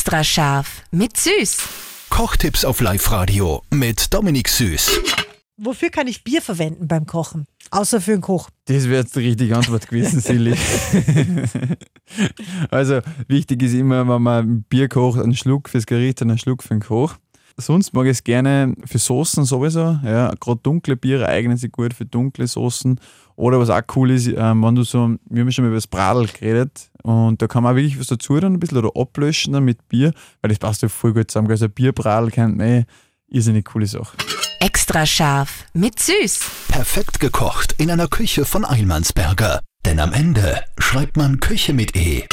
Extra scharf mit Süß. Kochtipps auf Live-Radio mit Dominik Süß. Wofür kann ich Bier verwenden beim Kochen? Außer für den Koch. Das wäre jetzt die richtige Antwort gewesen, Silly. also wichtig ist immer, wenn man Bier kocht, einen Schluck fürs Gericht und einen Schluck für den Koch. Sonst mag ich es gerne für Soßen sowieso. Ja, Gerade dunkle Biere eignen sich gut für dunkle Soßen. Oder was auch cool ist, ähm, wenn du so, wir haben schon mal über das Bradl geredet und da kann man auch wirklich was dazu tun, ein bisschen oder ablöschen dann mit Bier, weil das passt ja voll gut zusammen. Also Bierbradl kennt man eh, ist eine coole Sache. Extra scharf mit Süß. Perfekt gekocht in einer Küche von Eilmannsberger. Denn am Ende schreibt man Küche mit E.